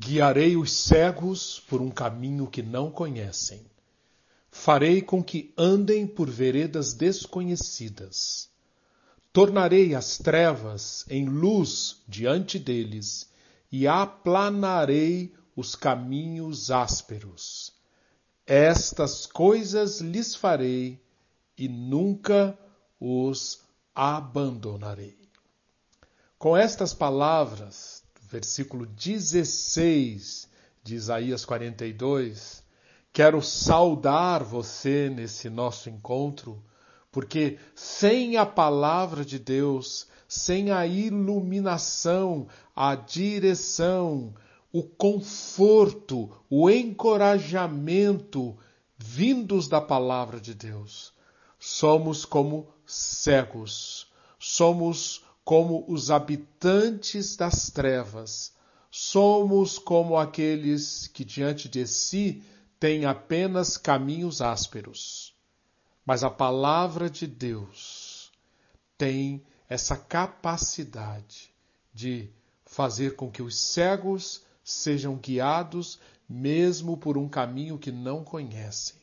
Guiarei os cegos por um caminho que não conhecem. Farei com que andem por veredas desconhecidas. Tornarei as trevas em luz diante deles e aplanarei os caminhos ásperos. Estas coisas lhes farei e nunca os abandonarei. Com estas palavras, versículo 16 de Isaías 42, quero saudar você nesse nosso encontro, porque sem a palavra de Deus, sem a iluminação, a direção, o conforto, o encorajamento vindos da palavra de Deus, somos como cegos, somos como os habitantes das trevas, somos como aqueles que diante de si têm apenas caminhos ásperos. Mas a palavra de Deus tem essa capacidade de fazer com que os cegos sejam guiados mesmo por um caminho que não conhecem.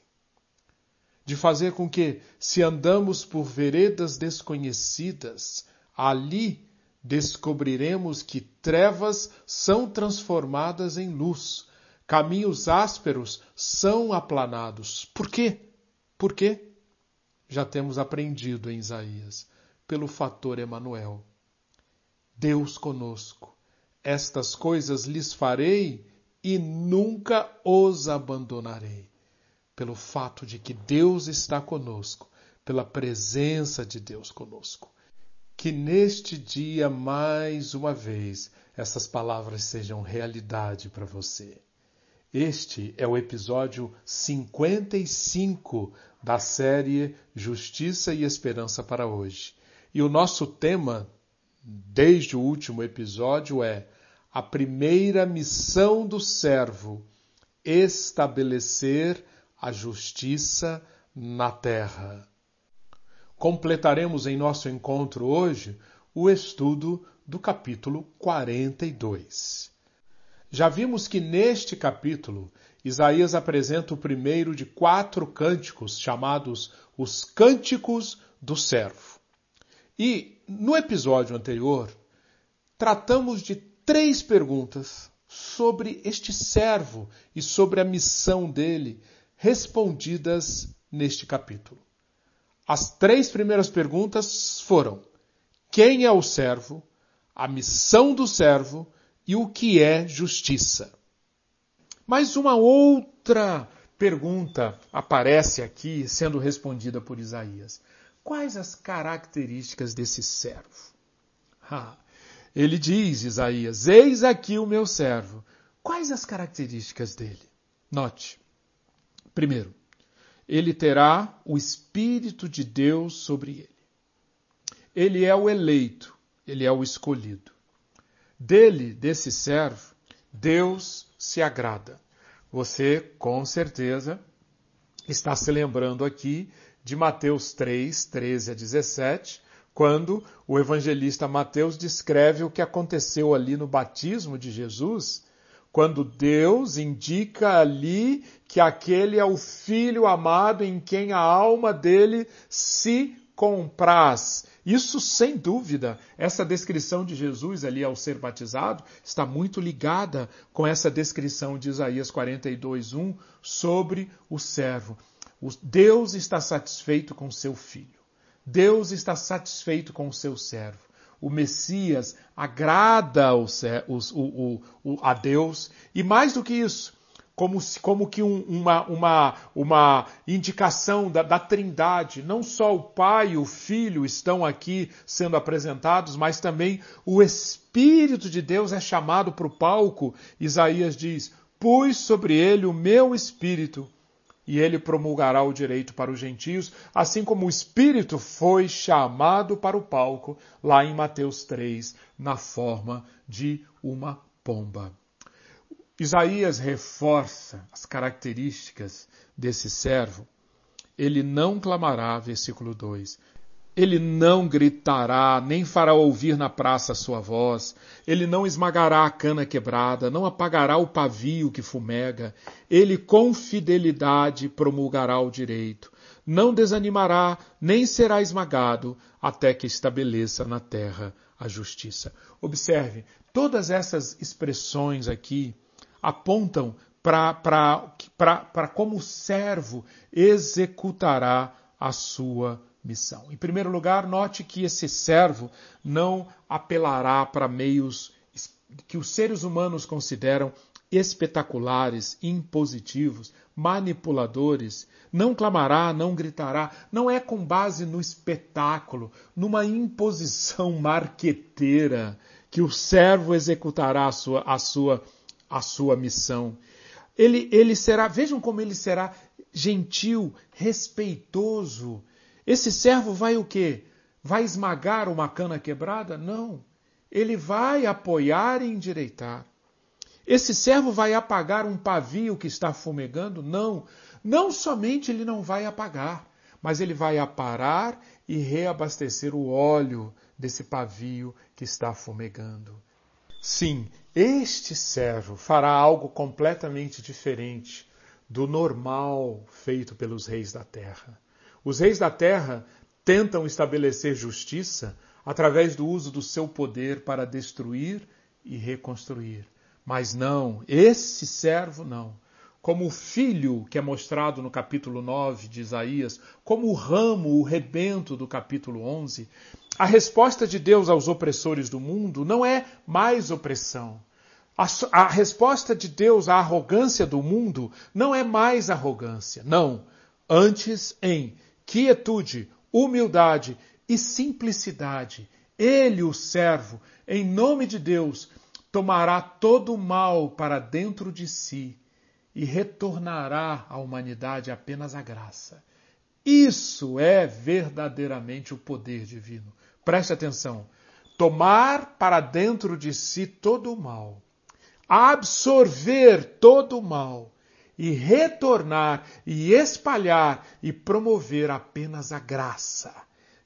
De fazer com que, se andamos por veredas desconhecidas, Ali descobriremos que trevas são transformadas em luz, caminhos ásperos são aplanados. Por quê? Por quê? Já temos aprendido em Isaías, pelo fator Emanuel. Deus conosco. Estas coisas lhes farei e nunca os abandonarei. Pelo fato de que Deus está conosco, pela presença de Deus conosco. Que neste dia, mais uma vez, essas palavras sejam realidade para você. Este é o episódio 55 da série Justiça e Esperança para hoje. E o nosso tema, desde o último episódio, é a primeira missão do servo: estabelecer a justiça na terra completaremos em nosso encontro hoje o estudo do capítulo 42. Já vimos que neste capítulo Isaías apresenta o primeiro de quatro cânticos chamados os Cânticos do Servo. E no episódio anterior tratamos de três perguntas sobre este servo e sobre a missão dele, respondidas neste capítulo. As três primeiras perguntas foram: quem é o servo, a missão do servo e o que é justiça. Mas uma outra pergunta aparece aqui sendo respondida por Isaías. Quais as características desse servo? Ah, ele diz, Isaías: Eis aqui o meu servo. Quais as características dele? Note. Primeiro, ele terá o Espírito de Deus sobre ele. Ele é o eleito, ele é o escolhido. Dele, desse servo, Deus se agrada. Você, com certeza, está se lembrando aqui de Mateus 3, 13 a 17, quando o evangelista Mateus descreve o que aconteceu ali no batismo de Jesus quando Deus indica ali que aquele é o filho amado em quem a alma dele se compraz. Isso, sem dúvida, essa descrição de Jesus ali ao ser batizado está muito ligada com essa descrição de Isaías 42:1 sobre o servo. Deus está satisfeito com seu filho. Deus está satisfeito com o seu servo o Messias agrada o, o, o, a Deus, e mais do que isso, como, como que um, uma, uma, uma indicação da, da Trindade, não só o Pai e o Filho estão aqui sendo apresentados, mas também o Espírito de Deus é chamado para o palco. Isaías diz: Pus sobre ele o meu espírito e ele promulgará o direito para os gentios, assim como o Espírito foi chamado para o palco, lá em Mateus 3, na forma de uma pomba. Isaías reforça as características desse servo. Ele não clamará, versículo 2, Ele não gritará, nem fará ouvir na praça a sua voz. Ele não esmagará a cana quebrada, não apagará o pavio que fumega. Ele com fidelidade promulgará o direito. Não desanimará, nem será esmagado, até que estabeleça na terra a justiça. Observe, todas essas expressões aqui apontam para como o servo executará a sua missão. Em primeiro lugar, note que esse servo não apelará para meios que os seres humanos consideram espetaculares, impositivos, manipuladores, não clamará, não gritará, não é com base no espetáculo, numa imposição marqueteira que o servo executará a sua, a sua, a sua missão. Ele, ele será, vejam como ele será gentil, respeitoso, esse servo vai o quê? Vai esmagar uma cana quebrada? Não. Ele vai apoiar e endireitar. Esse servo vai apagar um pavio que está fumegando? Não. Não somente ele não vai apagar, mas ele vai aparar e reabastecer o óleo desse pavio que está fumegando. Sim, este servo fará algo completamente diferente do normal feito pelos reis da terra. Os reis da terra tentam estabelecer justiça através do uso do seu poder para destruir e reconstruir. Mas não, esse servo não. Como o filho que é mostrado no capítulo 9 de Isaías, como o ramo, o rebento do capítulo 11, a resposta de Deus aos opressores do mundo não é mais opressão. A, a resposta de Deus à arrogância do mundo não é mais arrogância. Não. Antes, em quietude, humildade e simplicidade. Ele, o servo, em nome de Deus, tomará todo o mal para dentro de si e retornará à humanidade apenas a graça. Isso é verdadeiramente o poder divino. Preste atenção. Tomar para dentro de si todo o mal, absorver todo o mal e retornar e espalhar e promover apenas a graça.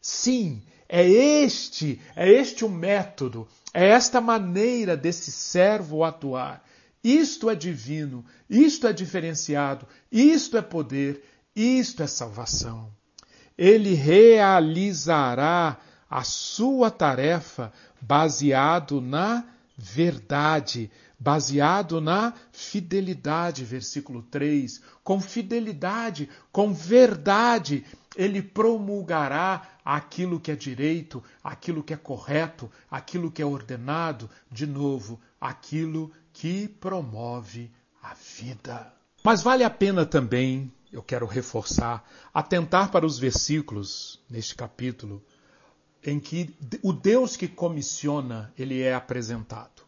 Sim, é este, é este o método, é esta maneira desse servo atuar. Isto é divino, isto é diferenciado, isto é poder, isto é salvação. Ele realizará a sua tarefa baseado na verdade, baseado na fidelidade, versículo 3. Com fidelidade, com verdade, ele promulgará aquilo que é direito, aquilo que é correto, aquilo que é ordenado, de novo, aquilo que promove a vida. Mas vale a pena também, eu quero reforçar, atentar para os versículos neste capítulo em que o Deus que comissiona, ele é apresentado.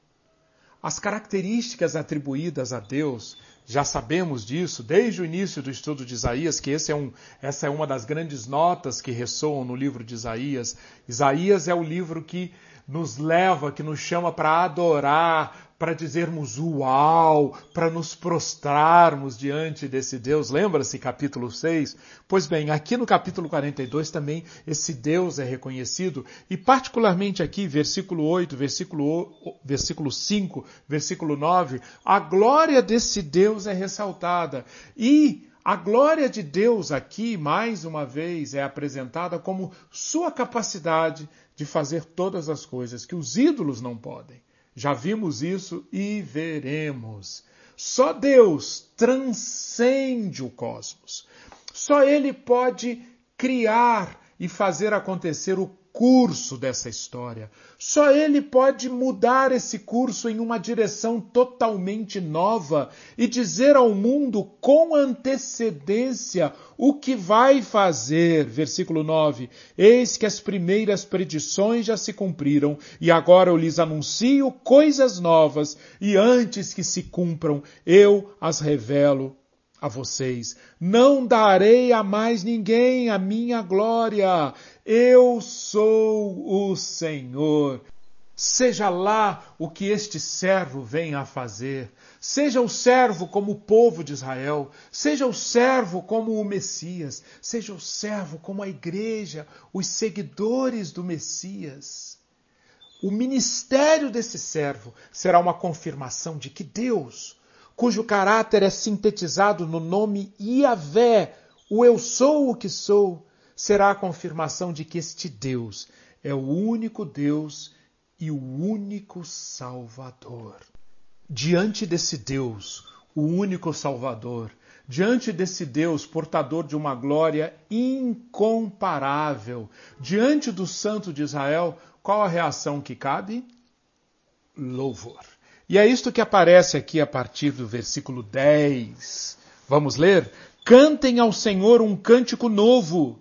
As características atribuídas a Deus, já sabemos disso desde o início do estudo de Isaías, que é um, essa é uma das grandes notas que ressoam no livro de Isaías. Isaías é o livro que nos leva, que nos chama para adorar, para dizermos uau, para nos prostrarmos diante desse Deus. Lembra-se capítulo 6? Pois bem, aqui no capítulo 42 também esse Deus é reconhecido e particularmente aqui, versículo 8, versículo, versículo 5, versículo 9, a glória desse Deus é ressaltada e a glória de Deus aqui, mais uma vez, é apresentada como sua capacidade de fazer todas as coisas que os ídolos não podem. Já vimos isso e veremos. Só Deus transcende o cosmos. Só Ele pode criar e fazer acontecer o curso dessa história. Só ele pode mudar esse curso em uma direção totalmente nova e dizer ao mundo com antecedência o que vai fazer. Versículo 9: Eis que as primeiras predições já se cumpriram, e agora eu lhes anuncio coisas novas, e antes que se cumpram, eu as revelo a vocês. Não darei a mais ninguém a minha glória. Eu sou o Senhor. Seja lá o que este servo venha a fazer, seja o servo como o povo de Israel, seja o servo como o Messias, seja o servo como a igreja, os seguidores do Messias. O ministério desse servo será uma confirmação de que Deus, cujo caráter é sintetizado no nome Iavé, o eu sou o que sou, será a confirmação de que este Deus é o único Deus e o único Salvador. Diante desse Deus, o único Salvador, diante desse Deus portador de uma glória incomparável, diante do Santo de Israel, qual a reação que cabe? Louvor. E é isto que aparece aqui a partir do versículo 10. Vamos ler? Cantem ao Senhor um cântico novo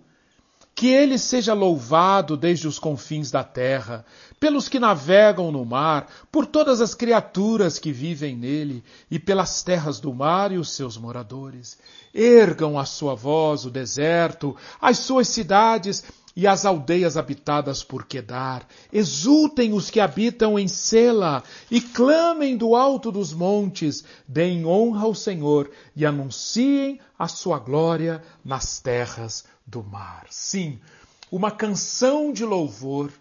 que ele seja louvado desde os confins da terra, pelos que navegam no mar, por todas as criaturas que vivem nele, e pelas terras do mar e os seus moradores. Ergam a sua voz o deserto, as suas cidades e as aldeias habitadas por Quedar. Exultem os que habitam em Sela e clamem do alto dos montes. Deem honra ao Senhor e anunciem a sua glória nas terras do mar. Sim, uma canção de louvor,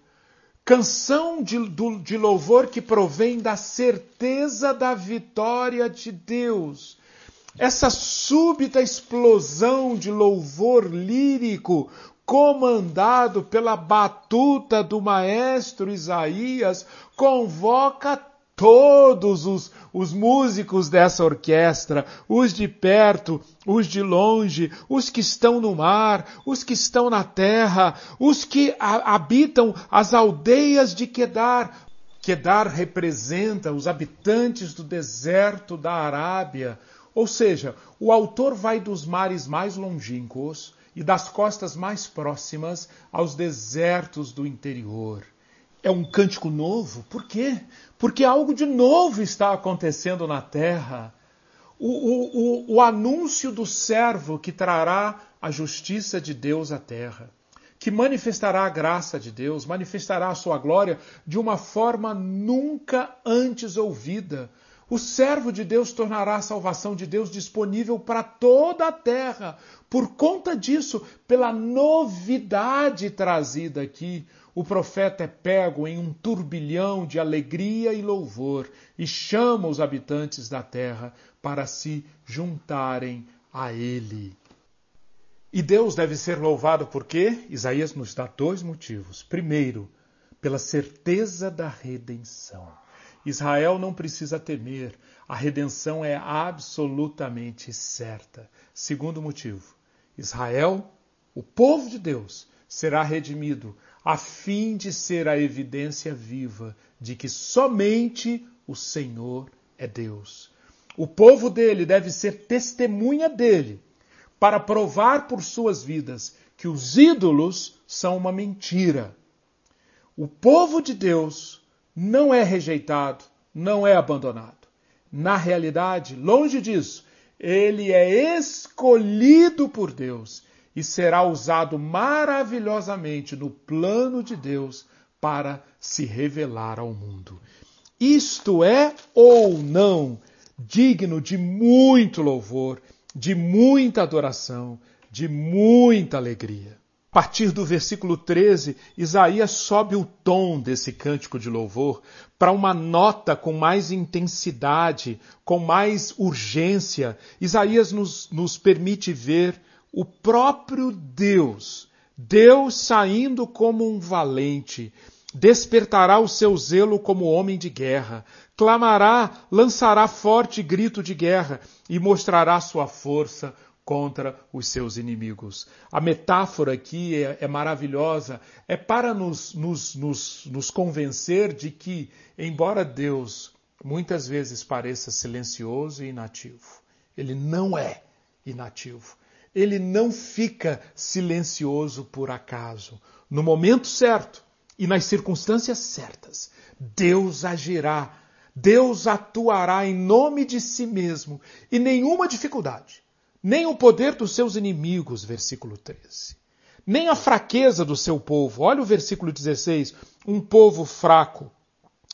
canção de, de louvor que provém da certeza da vitória de Deus. Essa súbita explosão de louvor lírico, comandado pela batuta do maestro Isaías, convoca todos os, os músicos dessa orquestra, os de perto, os de longe, os que estão no mar, os que estão na terra, os que a, habitam as aldeias de Quedar. Quedar representa os habitantes do deserto da Arábia. Ou seja, o autor vai dos mares mais longínquos e das costas mais próximas aos desertos do interior é um cântico novo. Por quê? Porque algo de novo está acontecendo na terra. O, o, o, o, anúncio do servo que trará a justiça de Deus à terra, que manifestará a graça de Deus, manifestará a sua glória de uma forma nunca antes ouvida. O servo de Deus tornará a salvação de Deus disponível para toda a terra. Por conta disso, pela novidade trazida aqui, o profeta é pego em um turbilhão de alegria e louvor e chama os habitantes da terra para se juntarem a ele. E Deus deve ser louvado por quê? Isaías nos dá dois motivos. Primeiro, pela certeza da redenção. Israel não precisa temer, a redenção é absolutamente certa. Segundo motivo, Israel, o povo de Deus, será redimido a fim de ser a evidência viva de que somente o Senhor é Deus. O povo dele deve ser testemunha dele, para provar por suas vidas que os ídolos são uma mentira. O povo de Deus não é rejeitado, não é abandonado. Na realidade, longe disso, ele é escolhido por Deus e será usado maravilhosamente no plano de Deus para se revelar ao mundo. Isto é ou não digno de muito louvor, de muita adoração, de muita alegria. A partir do versículo 13, Isaías sobe o tom desse cântico de louvor para uma nota com mais intensidade, com mais urgência. Isaías nos, nos permite ver o próprio Deus, Deus saindo como um valente, despertará o seu zelo como homem de guerra, clamará, lançará forte grito de guerra e mostrará sua força contra os seus inimigos. A metáfora aqui é, é maravilhosa, é para nos, nos, nos, nos convencer de que, embora Deus muitas vezes pareça silencioso e inativo, ele não é inativo ele não fica silencioso por acaso. No momento certo e nas circunstâncias certas, Deus agirá, Deus atuará em nome de si mesmo e nenhuma dificuldade, nem o poder dos seus inimigos, versículo 13, nem a fraqueza do seu povo. Olha o versículo 16, um povo fraco,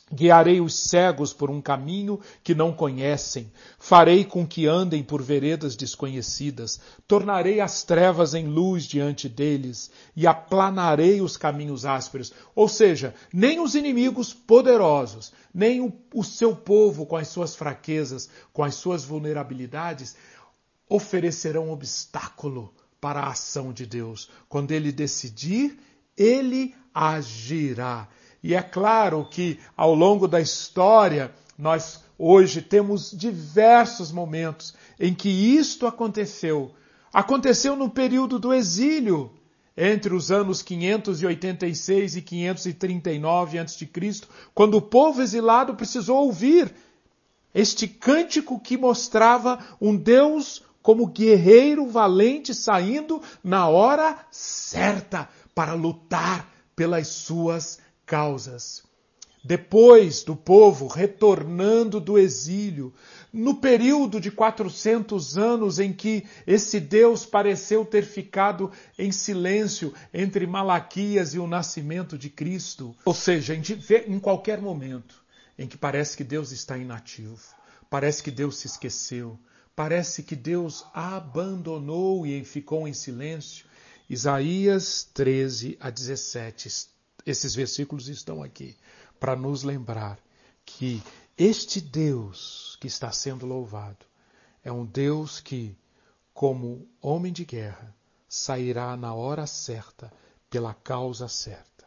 Guiarei os cegos por um caminho que não conhecem, farei com que andem por veredas desconhecidas, tornarei as trevas em luz diante deles e aplanarei os caminhos ásperos. Ou seja, nem os inimigos poderosos, nem o, o seu povo com as suas fraquezas, com as suas vulnerabilidades, oferecerão obstáculo para a ação de Deus. Quando ele decidir, ele agirá. E é claro que ao longo da história, nós hoje temos diversos momentos em que isto aconteceu. Aconteceu no período do exílio, entre os anos 586 e 539 a.C., quando o povo exilado precisou ouvir este cântico que mostrava um Deus como guerreiro valente saindo na hora certa para lutar pelas suas causas. Depois do povo retornando do exílio, no período de 400 anos em que esse Deus pareceu ter ficado em silêncio entre Malaquias e o nascimento de Cristo, ou seja, em qualquer momento em que parece que Deus está inativo, parece que Deus se esqueceu, parece que Deus abandonou e ficou em silêncio. Isaías 13 a 17 esses versículos estão aqui para nos lembrar que este Deus que está sendo louvado é um Deus que, como homem de guerra, sairá na hora certa pela causa certa.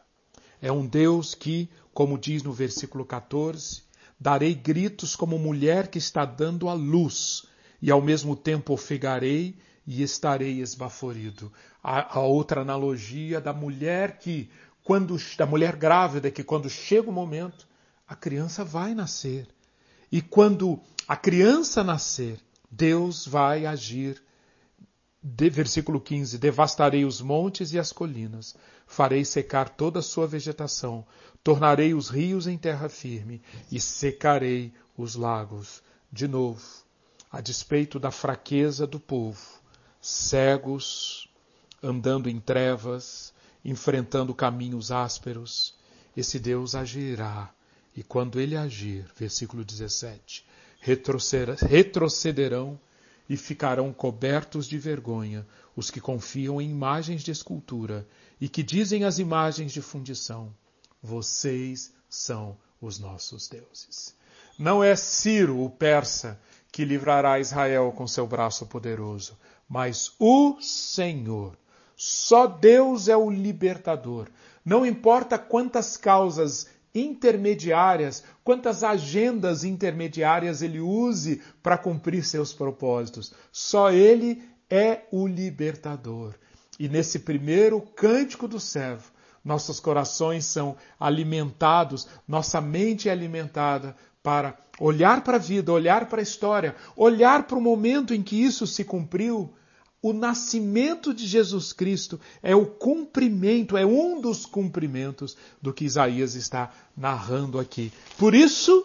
É um Deus que, como diz no versículo 14, darei gritos como mulher que está dando a luz, e ao mesmo tempo ofegarei e estarei esbaforido. A, a outra analogia da mulher que, quando da mulher grávida que quando chega o momento, a criança vai nascer. E quando a criança nascer, Deus vai agir. De, versículo 15: Devastarei os montes e as colinas, farei secar toda a sua vegetação, tornarei os rios em terra firme e secarei os lagos. De novo, a despeito da fraqueza do povo, cegos, andando em trevas, enfrentando caminhos ásperos, esse Deus agirá. E quando ele agir, versículo 17, retrocederão e ficarão cobertos de vergonha os que confiam em imagens de escultura e que dizem às imagens de fundição: Vocês são os nossos deuses. Não é Ciro, o persa, que livrará Israel com seu braço poderoso, mas o Senhor só Deus é o libertador. Não importa quantas causas intermediárias, quantas agendas intermediárias ele use para cumprir seus propósitos. Só ele é o libertador. E nesse primeiro cântico do servo, nossos corações são alimentados, nossa mente é alimentada para olhar para a vida, olhar para a história, olhar para o momento em que isso se cumpriu o nascimento de Jesus Cristo é o cumprimento, é um dos cumprimentos do que Isaías está narrando aqui. Por isso,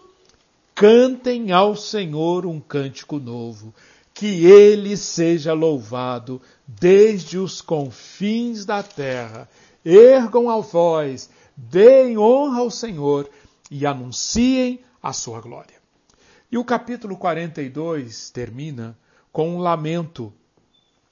cantem ao Senhor um cântico novo, que ele seja louvado desde os confins da terra. Ergam a voz, deem honra ao Senhor e anunciem a sua glória. E o capítulo 42 termina com um lamento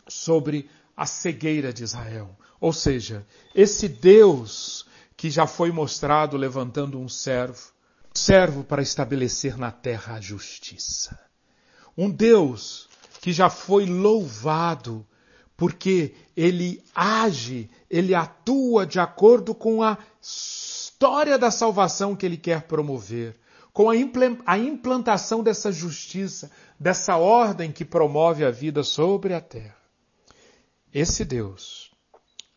sobre a cegueira de Israel. Ou seja, esse Deus que já foi mostrado levantando um servo, servo para estabelecer na terra a justiça. Um Deus que já foi louvado porque ele age, ele atua de acordo com a história da salvação que ele quer promover, com a implantação dessa justiça, dessa ordem que promove a vida sobre a terra. Esse Deus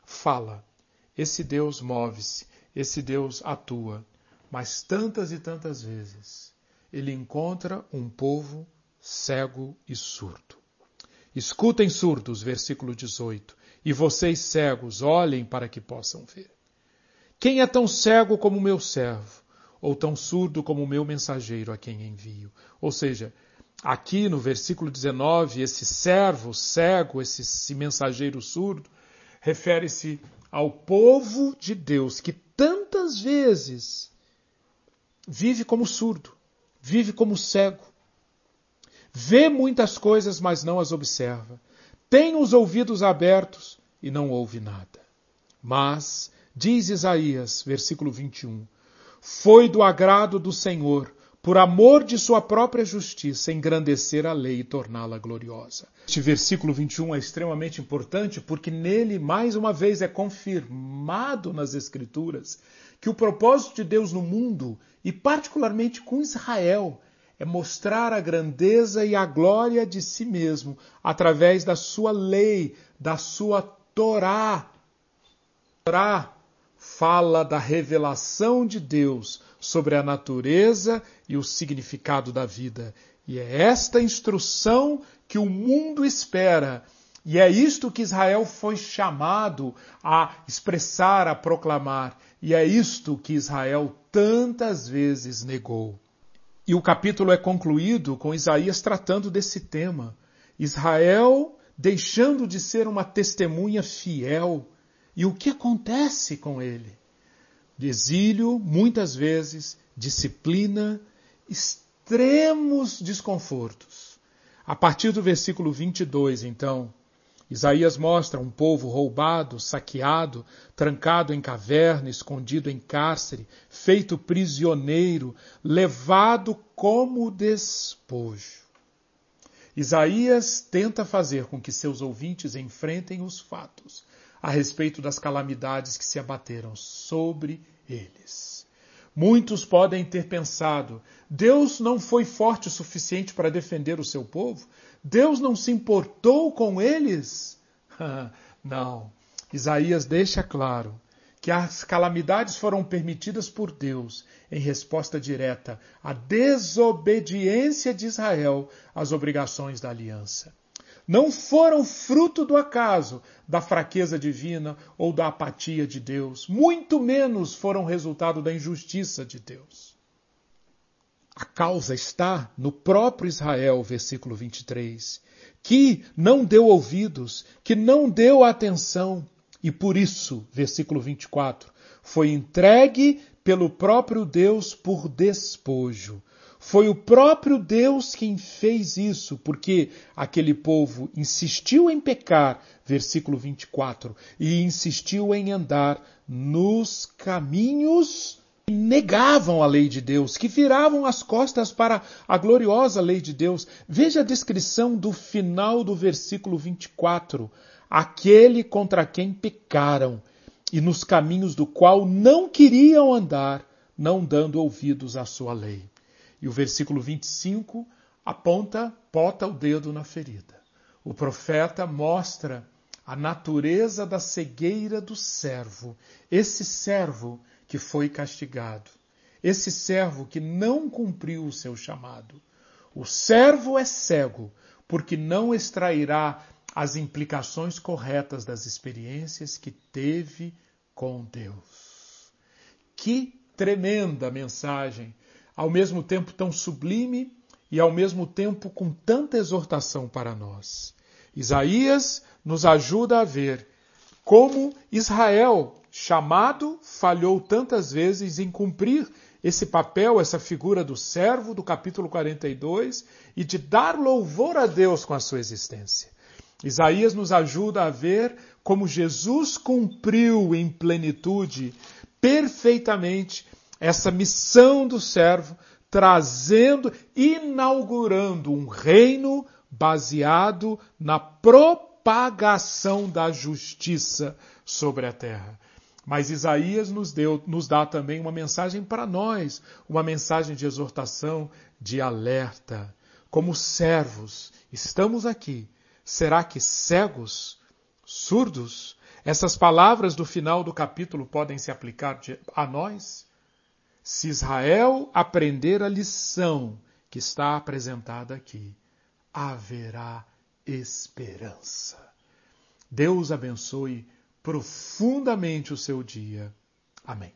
fala, esse Deus move-se, esse Deus atua, mas tantas e tantas vezes ele encontra um povo cego e surdo. Escutem surdos, versículo 18, e vocês cegos, olhem para que possam ver. Quem é tão cego como meu servo, ou tão surdo como o meu mensageiro a quem envio? Ou seja, aqui no versículo 19, esse servo cego, esse, esse mensageiro surdo, refere-se ao povo de Deus que tantas vezes vive como surdo, vive como cego. Vê muitas coisas, mas não as observa. Tem os ouvidos abertos e não ouve nada. Mas, diz Isaías, versículo 21, foi do agrado do Senhor, por amor de sua própria justiça, engrandecer a lei e torná-la gloriosa. Este versículo 21 é extremamente importante porque nele, mais uma vez, é confirmado nas Escrituras que o propósito de Deus no mundo, e particularmente com Israel, é mostrar a grandeza e a glória de si mesmo através da sua lei, da sua Torá. Torá fala da revelação de Deus sobre a natureza e o significado da vida. E é esta instrução que o mundo espera. E é isto que Israel foi chamado a expressar, a proclamar. E é isto que Israel tantas vezes negou. E o capítulo é concluído com Isaías tratando desse tema. Israel deixando de ser uma testemunha fiel. E o que acontece com ele? Exílio, muitas vezes, disciplina, extremos desconfortos. A partir do versículo 22, então, Isaías mostra um povo roubado, saqueado, trancado em caverna, escondido em cárcere, feito prisioneiro, levado como despojo. Isaías tenta fazer com que seus ouvintes enfrentem os fatos a respeito das calamidades que se abateram sobre eles. Muitos podem ter pensado: Deus não foi forte o suficiente para defender o seu povo? Deus não se importou com eles? não. Isaías deixa claro que as calamidades foram permitidas por Deus em resposta direta à desobediência de Israel às obrigações da aliança não foram fruto do acaso, da fraqueza divina ou da apatia de Deus, muito menos foram resultado da injustiça de Deus. A causa está no próprio Israel, versículo 23, que não deu ouvidos, que não deu atenção, e por isso, versículo 24, foi entregue pelo próprio Deus por despojo. Foi o próprio Deus quem fez isso, porque aquele povo insistiu em pecar, versículo 24, e insistiu em andar nos caminhos que negavam a lei de Deus, que viravam as costas para a gloriosa lei de Deus. Veja a descrição do final do versículo 24. Aquele contra quem pecaram e nos caminhos do qual não queriam andar, não dando ouvidos à sua lei. E o versículo 25 aponta, bota o dedo na ferida. O profeta mostra a natureza da cegueira do servo, esse servo que foi castigado, esse servo que não cumpriu o seu chamado. O servo é cego porque não extrairá as implicações corretas das experiências que teve com Deus. Que tremenda mensagem ao mesmo tempo tão sublime e ao mesmo tempo com tanta exortação para nós. Isaías nos ajuda a ver como Israel, chamado, falhou tantas vezes em cumprir esse papel, essa figura do servo do capítulo 42 e de dar louvor a Deus com a sua existência. Isaías nos ajuda a ver como Jesus cumpriu em plenitude, perfeitamente, essa missão do servo, trazendo, inaugurando um reino baseado na propagação da justiça sobre a terra. Mas Isaías nos, deu, nos dá também uma mensagem para nós, uma mensagem de exortação, de alerta. Como servos, estamos aqui. Será que cegos, surdos? Essas palavras do final do capítulo podem se aplicar a nós? Se Israel aprender a lição que está apresentada aqui, haverá esperança. Deus abençoe profundamente o seu dia. Amém.